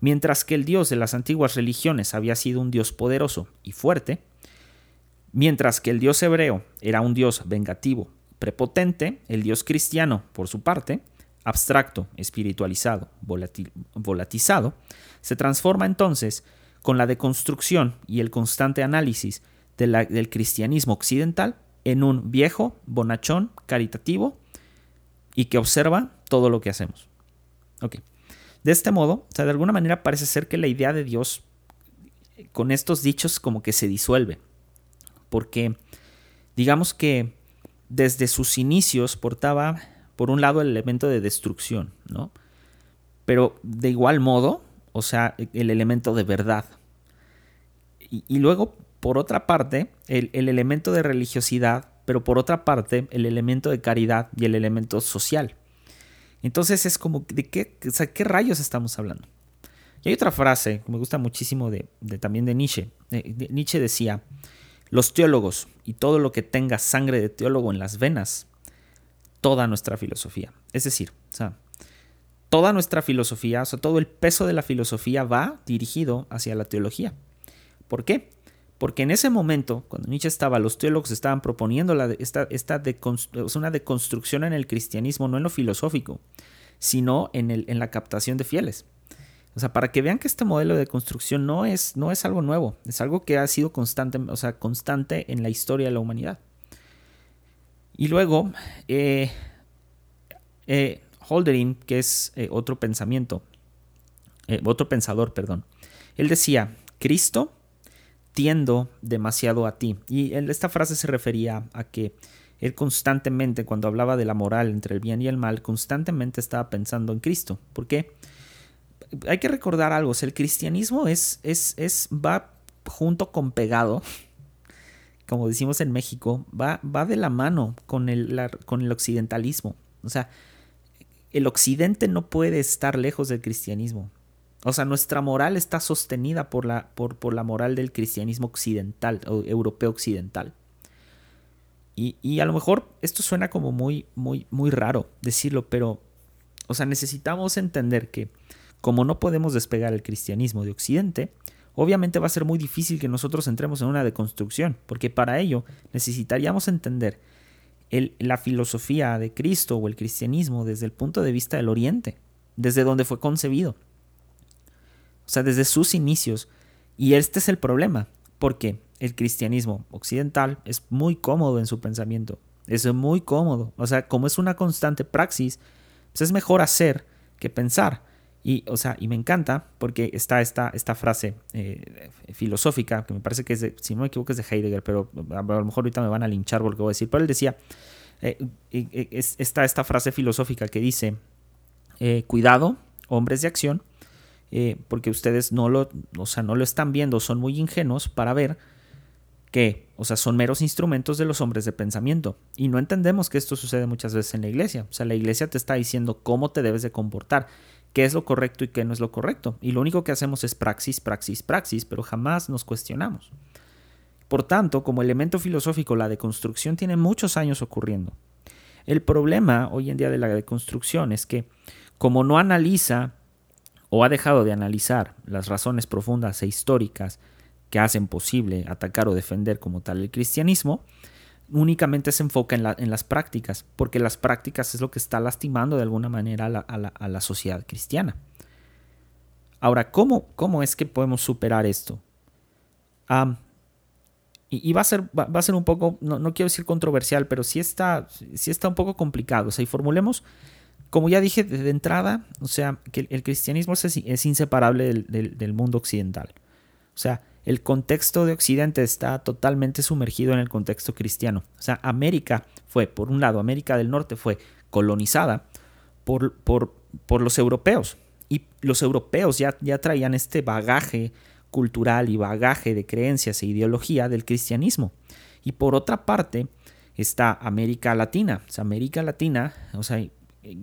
mientras que el Dios de las antiguas religiones había sido un Dios poderoso y fuerte, mientras que el Dios hebreo era un Dios vengativo, prepotente, el Dios cristiano, por su parte, abstracto, espiritualizado, volatizado, se transforma entonces con la deconstrucción y el constante análisis del cristianismo occidental en un viejo, bonachón, caritativo y que observa todo lo que hacemos. Ok. De este modo, o sea, de alguna manera parece ser que la idea de Dios con estos dichos como que se disuelve. Porque digamos que desde sus inicios portaba, por un lado, el elemento de destrucción, ¿no? Pero de igual modo, o sea, el elemento de verdad. Y, luego, por otra parte, el, elemento de religiosidad, pero por otra parte, el elemento de caridad y el elemento social. Entonces es como, ¿de qué, qué rayos estamos hablando? Y hay otra frase que me gusta muchísimo de, también de Nietzsche. Nietzsche decía, los teólogos y todo lo que tenga sangre de teólogo en las venas, toda nuestra filosofía. Es decir, o sea, toda nuestra filosofía, o sea, todo el peso de la filosofía va dirigido hacia la teología. ¿Por qué? Porque en ese momento, cuando Nietzsche estaba, los teólogos estaban proponiendo la, esta, esta una deconstrucción en el cristianismo, no en lo filosófico, sino en, el, en la captación de fieles. O sea, para que vean que este modelo de construcción no es, no es algo nuevo, es algo que ha sido constante, o sea, constante en la historia de la humanidad. Y luego, eh, eh, que es eh, otro pensamiento, otro pensador, perdón, él decía, Cristo tiendo demasiado a ti. Y esta frase se refería a que él constantemente, cuando hablaba de la moral entre el bien y el mal, constantemente estaba pensando en Cristo. ¿Por qué? Hay que recordar algo, el cristianismo es, es, es, va junto con pegado, como decimos en México, va, va de la mano con el, con el occidentalismo. O sea, el occidente no puede estar lejos del cristianismo. O sea, nuestra moral está sostenida por la, por, por la moral del cristianismo occidental, o europeo occidental. Y, y, a lo mejor esto suena como muy, muy, muy raro decirlo, pero, o sea, necesitamos entender que como no podemos despegar el cristianismo de Occidente, obviamente va a ser muy difícil que nosotros entremos en una deconstrucción, porque para ello necesitaríamos entender la filosofía de Cristo o el cristianismo desde el punto de vista del Oriente, desde donde fue concebido. O sea, desde sus inicios. Y este es el problema, porque el cristianismo occidental es muy cómodo en su pensamiento. Es muy cómodo. O sea, como es una constante praxis, pues es mejor hacer que pensar. Y, o sea, y me encanta porque está esta, esta frase eh, filosófica, que me parece que es de, si no me equivoco es de Heidegger, pero a lo mejor ahorita me van a linchar por lo que voy a decir. Pero él decía, eh, está esta frase filosófica que dice, eh, cuidado, hombres de acción, porque ustedes no lo, o sea, no lo están viendo, son muy ingenuos para ver que, o sea, son meros instrumentos de los hombres de pensamiento. Y no entendemos que esto sucede muchas veces en la iglesia. O sea, la iglesia te está diciendo cómo te debes de comportar, qué es lo correcto y qué no es lo correcto. Y lo único que hacemos es praxis, praxis, praxis, pero jamás nos cuestionamos. Por tanto, como elemento filosófico, la deconstrucción tiene muchos años ocurriendo. El problema hoy en día de la deconstrucción es que como no analiza o ha dejado de analizar las razones profundas e históricas que hacen posible atacar o defender como tal el cristianismo, únicamente se enfoca en, las prácticas, porque las prácticas es lo que está lastimando de alguna manera a la, sociedad cristiana. Ahora, ¿cómo, ¿cómo, es que podemos superar esto? y, va, a ser, va, a ser un poco, no, quiero decir controversial, pero sí está, sí está un poco complicado. O sea, y formulemos como ya dije de entrada, o sea, que el cristianismo es, inseparable del, mundo occidental. O sea, el contexto de Occidente está totalmente sumergido en el contexto cristiano. O sea, América fue, por un lado, América del Norte fue colonizada por, por, por los europeos. Y los europeos ya, ya traían este bagaje cultural y bagaje de creencias e ideología del cristianismo. Y por otra parte está América Latina. O sea, América Latina, o sea,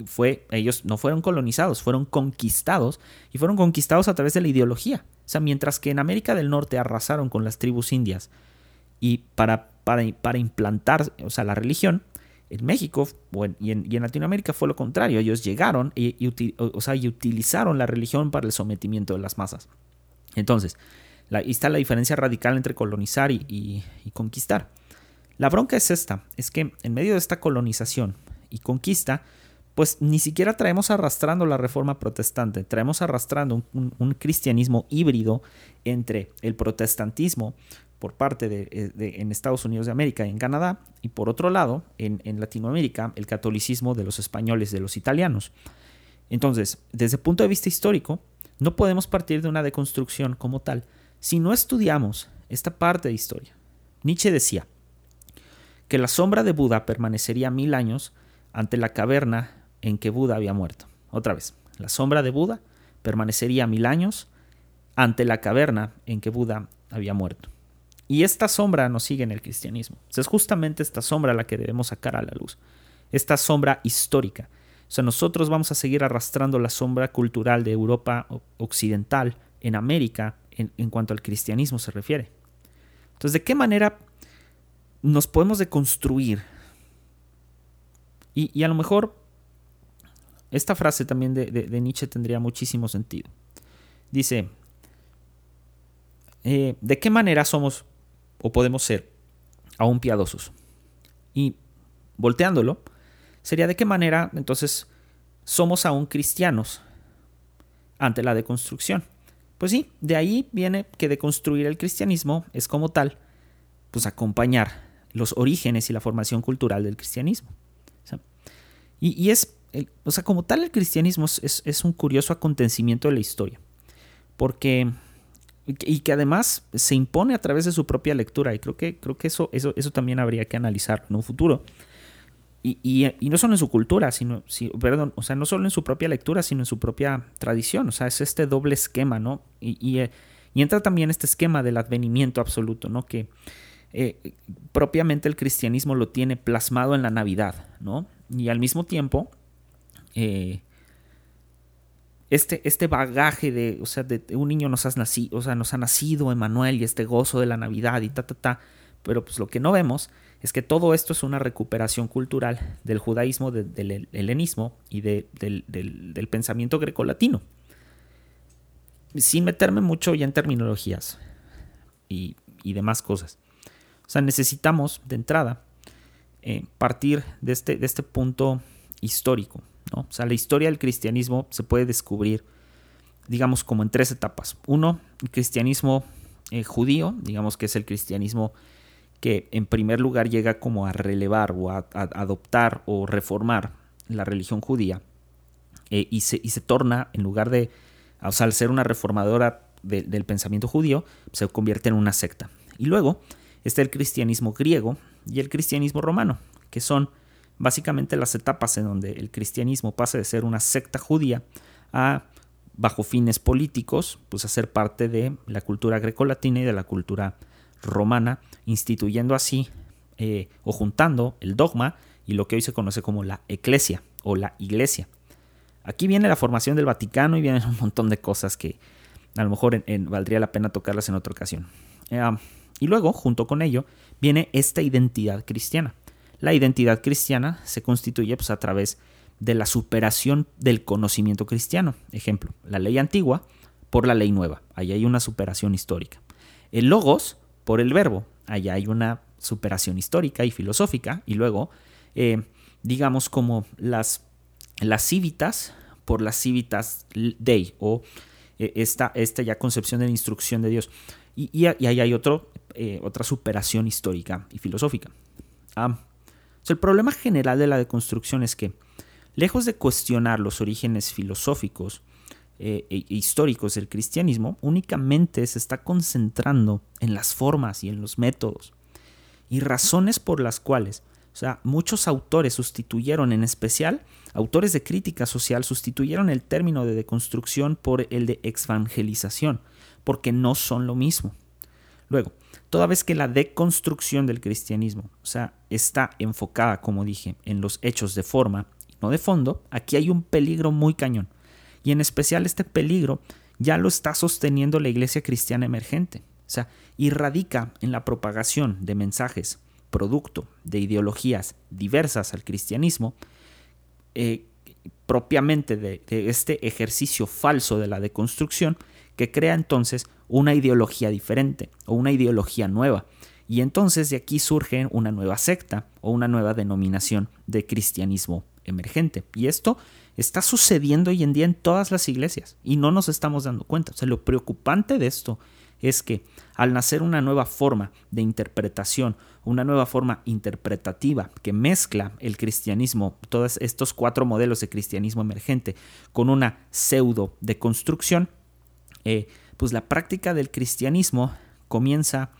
fue, ellos no fueron colonizados, fueron conquistados y fueron conquistados a través de la ideología. O sea, mientras que en América del Norte arrasaron con las tribus indias y para, para, para implantar o sea, la religión, en México y, en, Latinoamérica fue lo contrario. Ellos llegaron y, o sea, y, utilizaron la religión para el sometimiento de las masas. Entonces, ahí está la diferencia radical entre colonizar y conquistar. La bronca es esta, es que en medio de esta colonización y conquista, pues ni siquiera traemos arrastrando la reforma protestante, traemos arrastrando un, cristianismo híbrido entre el protestantismo por parte de, eh, en Estados Unidos de América y en Canadá, y por otro lado, en, en Latinoamérica, el catolicismo de los españoles, de los italianos. Entonces, desde el punto de vista histórico, no podemos partir de una deconstrucción como tal si no estudiamos esta parte de historia. Nietzsche decía que la sombra de Buda permanecería mil años ante la caverna en que Buda había muerto. Otra vez, la sombra de Buda permanecería mil años ante la caverna en que Buda había muerto. Y esta sombra nos sigue en el cristianismo. Es justamente esta sombra la que debemos sacar a la luz. Esta sombra histórica. O sea, nosotros vamos a seguir arrastrando la sombra cultural de Europa occidental en América en, cuanto al cristianismo se refiere. Entonces, ¿de qué manera nos podemos deconstruir? Y a lo mejor esta frase también de, Nietzsche tendría muchísimo sentido. Dice, eh, ¿de qué manera somos o podemos ser aún piadosos? Y volteándolo, sería de qué manera entonces somos aún cristianos ante la deconstrucción. Pues sí, de ahí viene que deconstruir el cristianismo es como tal, pues acompañar los orígenes y la formación cultural del cristianismo. y, y, es o sea, como tal el cristianismo es, un curioso acontecimiento de la historia, porque y que además se impone a través de su propia lectura y creo que, creo que eso, eso, eso también habría que analizar en un futuro. Y, no solo en su cultura, sino, perdón, o sea, no solo en su propia lectura, sino en su propia tradición, o sea, es este doble esquema, ¿no? Y, eh, entra también este esquema del advenimiento absoluto, ¿no? Que eh, propiamente el cristianismo lo tiene plasmado en la Navidad, ¿no? Y al mismo tiempo eh, este, este bagaje de, o sea, un niño nos, has nacido, o sea, nos ha nacido Emanuel y este gozo de la Navidad y ta, ta, ta. Pero pues lo que no vemos es que todo esto es una recuperación cultural del judaísmo, del helenismo y del, del, pensamiento grecolatino. Sin meterme mucho ya en terminologías y, y demás cosas. O sea, necesitamos de entrada eh, partir de este, de este punto histórico. O sea, la historia del cristianismo se puede descubrir, digamos, como en tres etapas. Uno, el cristianismo eh, judío, digamos que es el cristianismo que en primer lugar llega como a relevar o a, adoptar o reformar la religión judía eh, y, se, y, se, torna, en lugar de, o sea, al ser una reformadora del pensamiento judío, se convierte en una secta. Y luego está el cristianismo griego y el cristianismo romano, que son básicamente las etapas en donde el cristianismo pasa de ser una secta judía a, bajo fines políticos, pues a ser parte de la cultura grecolatina y de la cultura romana, instituyendo así eh, o juntando el dogma y lo que hoy se conoce como la eclesia o la iglesia. Aquí viene la formación del Vaticano y vienen *laughs* un montón de cosas que a lo mejor valdría la pena tocarlas en otra ocasión. Eh, y luego, junto con ello, viene esta identidad cristiana. La identidad cristiana se constituye pues, a través de la superación del conocimiento cristiano. Ejemplo, la ley antigua por la ley nueva. Ahí hay una superación histórica. El logos por el verbo. Allá hay una superación histórica y filosófica. Y luego, eh, digamos como las, las por las civitas dei o eh, esta, esta, ya concepción de la instrucción de Dios. Y, ahí hay otro, eh, otra superación histórica y filosófica. Ah, el problema general de la deconstrucción es que, lejos de cuestionar los orígenes filosóficos eh, e históricos del cristianismo, únicamente se está concentrando en las formas y en los métodos y razones por las cuales, o sea, muchos autores sustituyeron, en especial autores de crítica social, sustituyeron el término de deconstrucción por el de exvangelización, porque no son lo mismo. Luego, toda vez que la deconstrucción del cristianismo, o sea, está enfocada, como dije, en los hechos de forma y no de fondo, aquí hay un peligro muy cañón. Y en especial este peligro ya lo está sosteniendo la iglesia cristiana emergente. O sea, y radica en la propagación de mensajes, producto de ideologías diversas al cristianismo, eh, propiamente de, este ejercicio falso de la deconstrucción, que crea entonces una ideología diferente o una ideología nueva. Y entonces de aquí surge una nueva secta o una nueva denominación de cristianismo emergente. Y esto está sucediendo hoy en día en todas las iglesias y no nos estamos dando cuenta. O sea, lo preocupante de esto es que al nacer una nueva forma de interpretación, una nueva forma interpretativa que mezcla el cristianismo, todos estos cuatro modelos de cristianismo emergente, con una pseudo deconstrucción, eh, pues la práctica del cristianismo comienza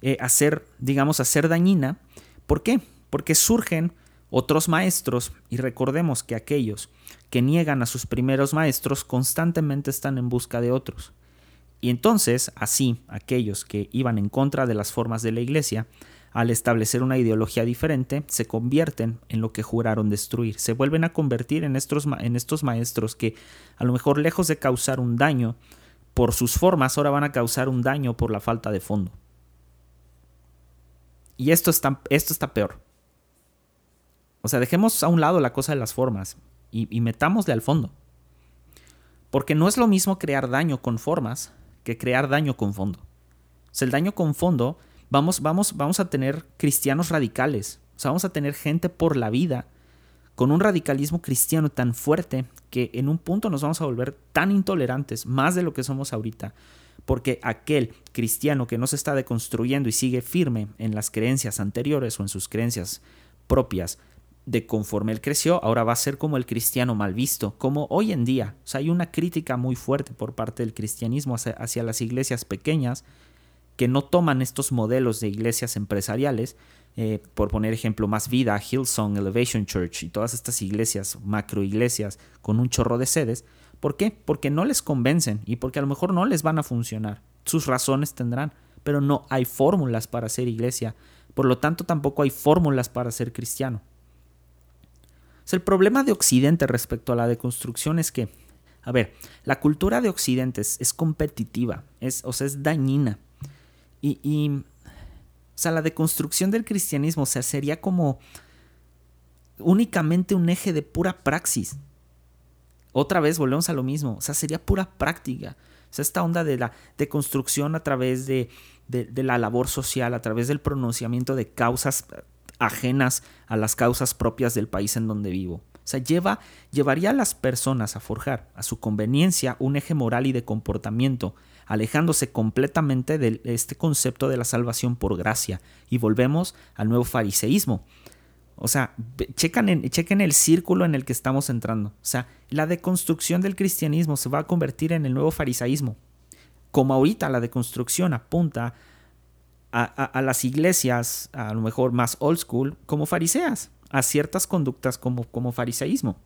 eh, a ser, digamos, a ser dañina. ¿Por qué? Porque surgen otros maestros y recordemos que aquellos que niegan a sus primeros maestros constantemente están en busca de otros. Y entonces, así, aquellos que iban en contra de las formas de la Iglesia, al establecer una ideología diferente, se convierten en lo que juraron destruir. Se vuelven a convertir en estos, en estos maestros que, a lo mejor lejos de causar un daño por sus formas, ahora van a causar un daño por la falta de fondo. Y esto está, esto está peor. O sea, dejemos a un lado la cosa de las formas y, metámosle al fondo. Porque no es lo mismo crear daño con formas que crear daño con fondo. O sea, el daño con fondo, vamos, vamos, vamos a tener cristianos radicales, o sea, vamos a tener gente por la vida con un radicalismo cristiano tan fuerte que en un punto nos vamos a volver tan intolerantes, más de lo que somos ahorita, porque aquel cristiano que no se está deconstruyendo y sigue firme en las creencias anteriores o en sus creencias propias, de conforme él creció, ahora va a ser como el cristiano mal visto, como hoy en día. O sea, hay una crítica muy fuerte por parte del cristianismo hacia, las iglesias pequeñas que no toman estos modelos de iglesias empresariales, eh, por poner ejemplo más vida, Hillsong, Elevation Church y todas estas iglesias, macro iglesias con un chorro de sedes. ¿Por qué? Porque no les convencen y porque a lo mejor no les van a funcionar. Sus razones tendrán, pero no hay fórmulas para ser iglesia. Por lo tanto, tampoco hay fórmulas para ser cristiano el problema de Occidente respecto a la deconstrucción es que, a ver, la cultura de Occidente es, competitiva, es, o sea, es dañina. Y, sea, la deconstrucción del cristianismo, o sea, sería como únicamente un eje de pura praxis. Otra vez volvemos a lo mismo, o sea, sería pura práctica. O sea, esta onda de la deconstrucción a través de, de la labor social, a través del pronunciamiento de causas ajenas a las causas propias del país en donde vivo. O sea, lleva, llevaría a las personas a forjar a su conveniencia un eje moral y de comportamiento, alejándose completamente de este concepto de la salvación por gracia. Y volvemos al nuevo fariseísmo. O sea, chequen, el círculo en el que estamos entrando. O sea, la deconstrucción del cristianismo se va a convertir en el nuevo farisaísmo. Como ahorita la deconstrucción apunta a, las iglesias, a lo mejor más old school, como fariseas, a ciertas conductas como, como fariseísmo.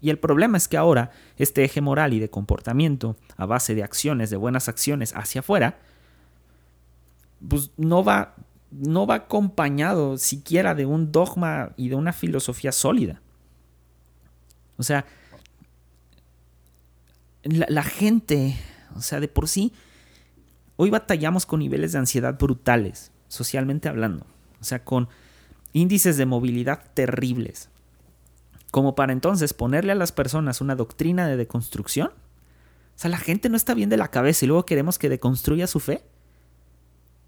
Y el problema es que ahora este eje moral y de comportamiento, a base de acciones, de buenas acciones hacia afuera, pues no va, no va acompañado siquiera de un dogma y de una filosofía sólida. O sea, la, gente, o sea, de por sí, hoy batallamos con niveles de ansiedad brutales, socialmente hablando. O sea, con índices de movilidad terribles. Como para entonces ponerle a las personas una doctrina de deconstrucción. O sea, la gente no está bien de la cabeza y luego queremos que deconstruya su fe.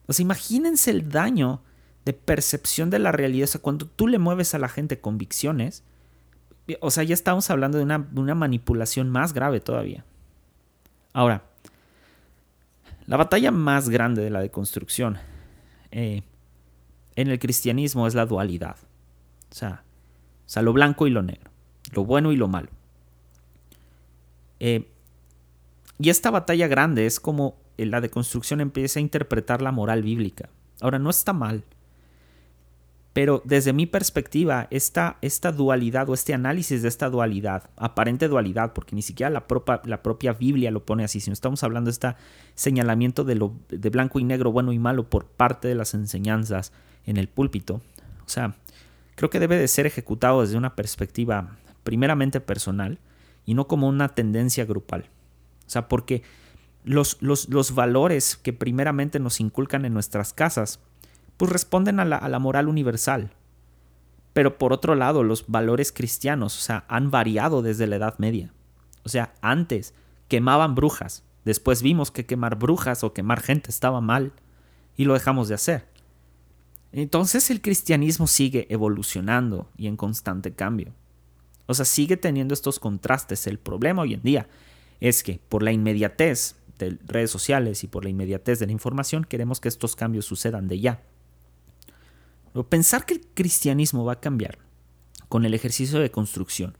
O sea, imagínense el daño de percepción de la realidad. O sea, cuando tú le mueves a la gente convicciones, o sea, ya estamos hablando de una, manipulación más grave todavía. Ahora, la batalla más grande de la deconstrucción eh, en el cristianismo es la dualidad. O sea, o sea, lo blanco y lo negro, lo bueno y lo malo. Eh, y esta batalla grande es como la deconstrucción empieza a interpretar la moral bíblica. Ahora, no está mal, pero desde mi perspectiva, esta, esta dualidad o este análisis de esta dualidad, aparente dualidad, porque ni siquiera la, propia, la propia Biblia lo pone así, sino estamos hablando de este señalamiento de, lo, de blanco y negro, bueno y malo por parte de las enseñanzas en el púlpito. O sea, creo que debe de ser ejecutado desde una perspectiva primeramente personal y no como una tendencia grupal. O sea, porque los, los, los valores que primeramente nos inculcan en nuestras casas pues responden a la, moral universal. Pero por otro lado, los valores cristianos, o sea, han variado desde la Edad Media. O sea, antes quemaban brujas, después vimos que quemar brujas o quemar gente estaba mal y lo dejamos de hacer. Entonces el cristianismo sigue evolucionando y en constante cambio. O sea, sigue teniendo estos contrastes. El problema hoy en día es que por la inmediatez de redes sociales y por la inmediatez de la información queremos que estos cambios sucedan de ya. Pensar que el cristianismo va a cambiar con el ejercicio de construcción,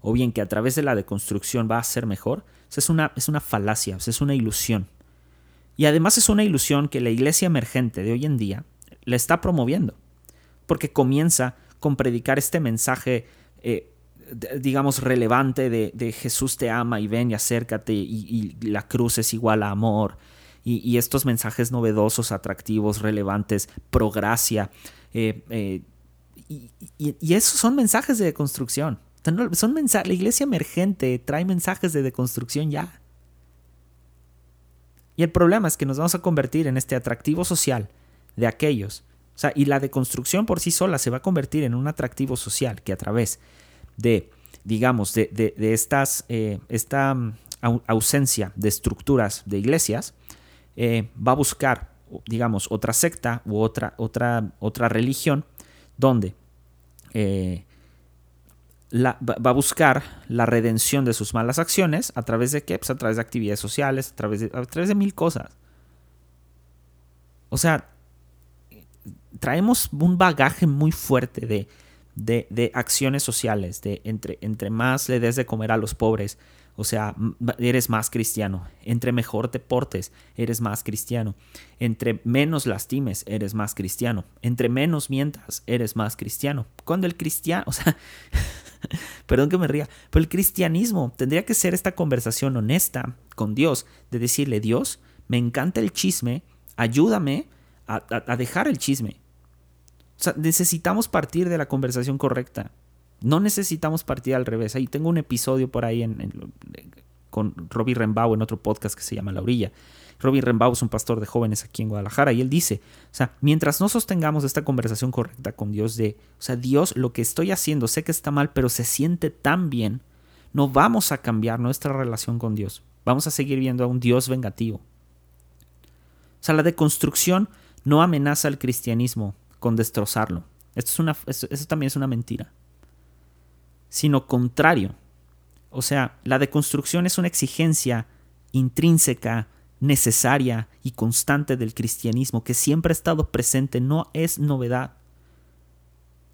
o bien que a través de la deconstrucción va a ser mejor, es una, es una falacia, es una ilusión. Y además es una ilusión que la iglesia emergente de hoy en día la está promoviendo, porque comienza con predicar este mensaje, eh, digamos, relevante de, Jesús te ama y ven y acércate y, y la cruz es igual a amor, y, estos mensajes novedosos, atractivos, relevantes, pro gracia. Eh, eh, y, esos son mensajes de deconstrucción. Son la iglesia emergente trae mensajes de deconstrucción ya. Y el problema es que nos vamos a convertir en este atractivo social de aquellos. O sea, y la deconstrucción por sí sola se va a convertir en un atractivo social que a través de, digamos, de, estas, eh, esta mm, ausencia de estructuras de iglesias, eh, va a buscar, digamos, otra secta u otra, otra, otra religión donde eh, va a buscar la redención de sus malas acciones a través de qué? Pues a través de actividades sociales, a través de, a través de mil cosas. O sea, traemos un bagaje muy fuerte de, de, acciones sociales, de entre, entre más le des de comer a los pobres, o sea, eres más cristiano. Entre mejor te portes, eres más cristiano. Entre menos lastimes, eres más cristiano. Entre menos mientas, eres más cristiano. Cuando el cristiano, o sea, *laughs* perdón que me ría, pero el cristianismo tendría que ser esta conversación honesta con Dios, de decirle, Dios, me encanta el chisme, ayúdame a dejar el chisme. O sea, necesitamos partir de la conversación correcta. No necesitamos partir al revés. Ahí tengo un episodio por ahí con Robbie Rembau en otro podcast que se llama La Orilla. Robbie Rembau es un pastor de jóvenes aquí en Guadalajara y él dice, o sea, mientras no sostengamos esta conversación correcta con Dios de, o sea, Dios, lo que estoy haciendo, sé que está mal, pero se siente tan bien, no vamos a cambiar nuestra relación con Dios. Vamos a seguir viendo a un Dios vengativo. O sea, la deconstrucción no amenaza al cristianismo con destrozarlo. Esto es una, eso también es una mentira sino contrario. O sea, la deconstrucción es una exigencia intrínseca, necesaria y constante del cristianismo que siempre ha estado presente, no es novedad.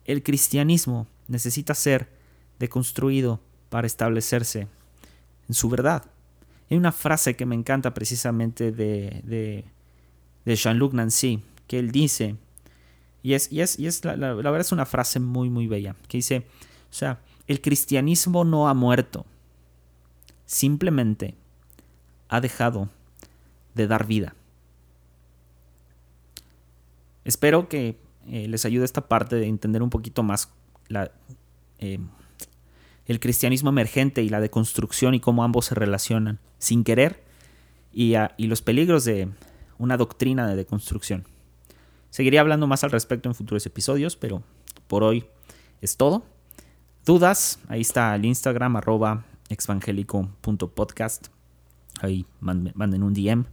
El cristianismo necesita ser deconstruido para establecerse en su verdad. Hay una frase que me encanta precisamente de, de, de Jean-Luc Nancy, que él dice, y es, y es, y es la, verdad es una frase muy, muy bella, que dice, o sea, el cristianismo no ha muerto, simplemente ha dejado de dar vida. Espero que eh, les ayude esta parte de entender un poquito más eh, el cristianismo emergente y la deconstrucción y cómo ambos se relacionan sin querer y, y los peligros de una doctrina de deconstrucción. Seguiré hablando más al respecto en futuros episodios, pero por hoy es todo. Dudas, ahí está el Instagram arroba exvangélico.podcast. Ahí manden un DM,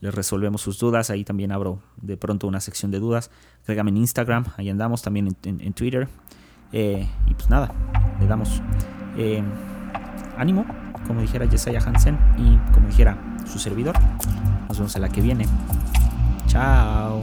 les resolvemos sus dudas. Ahí también abro de pronto una sección de dudas. Crégame en Instagram, ahí andamos, también en, Twitter. Eh, y pues nada, le damos eh, ánimo, como dijera Jesiah Hansen y como dijera su servidor. Nos vemos en la que viene. Chao.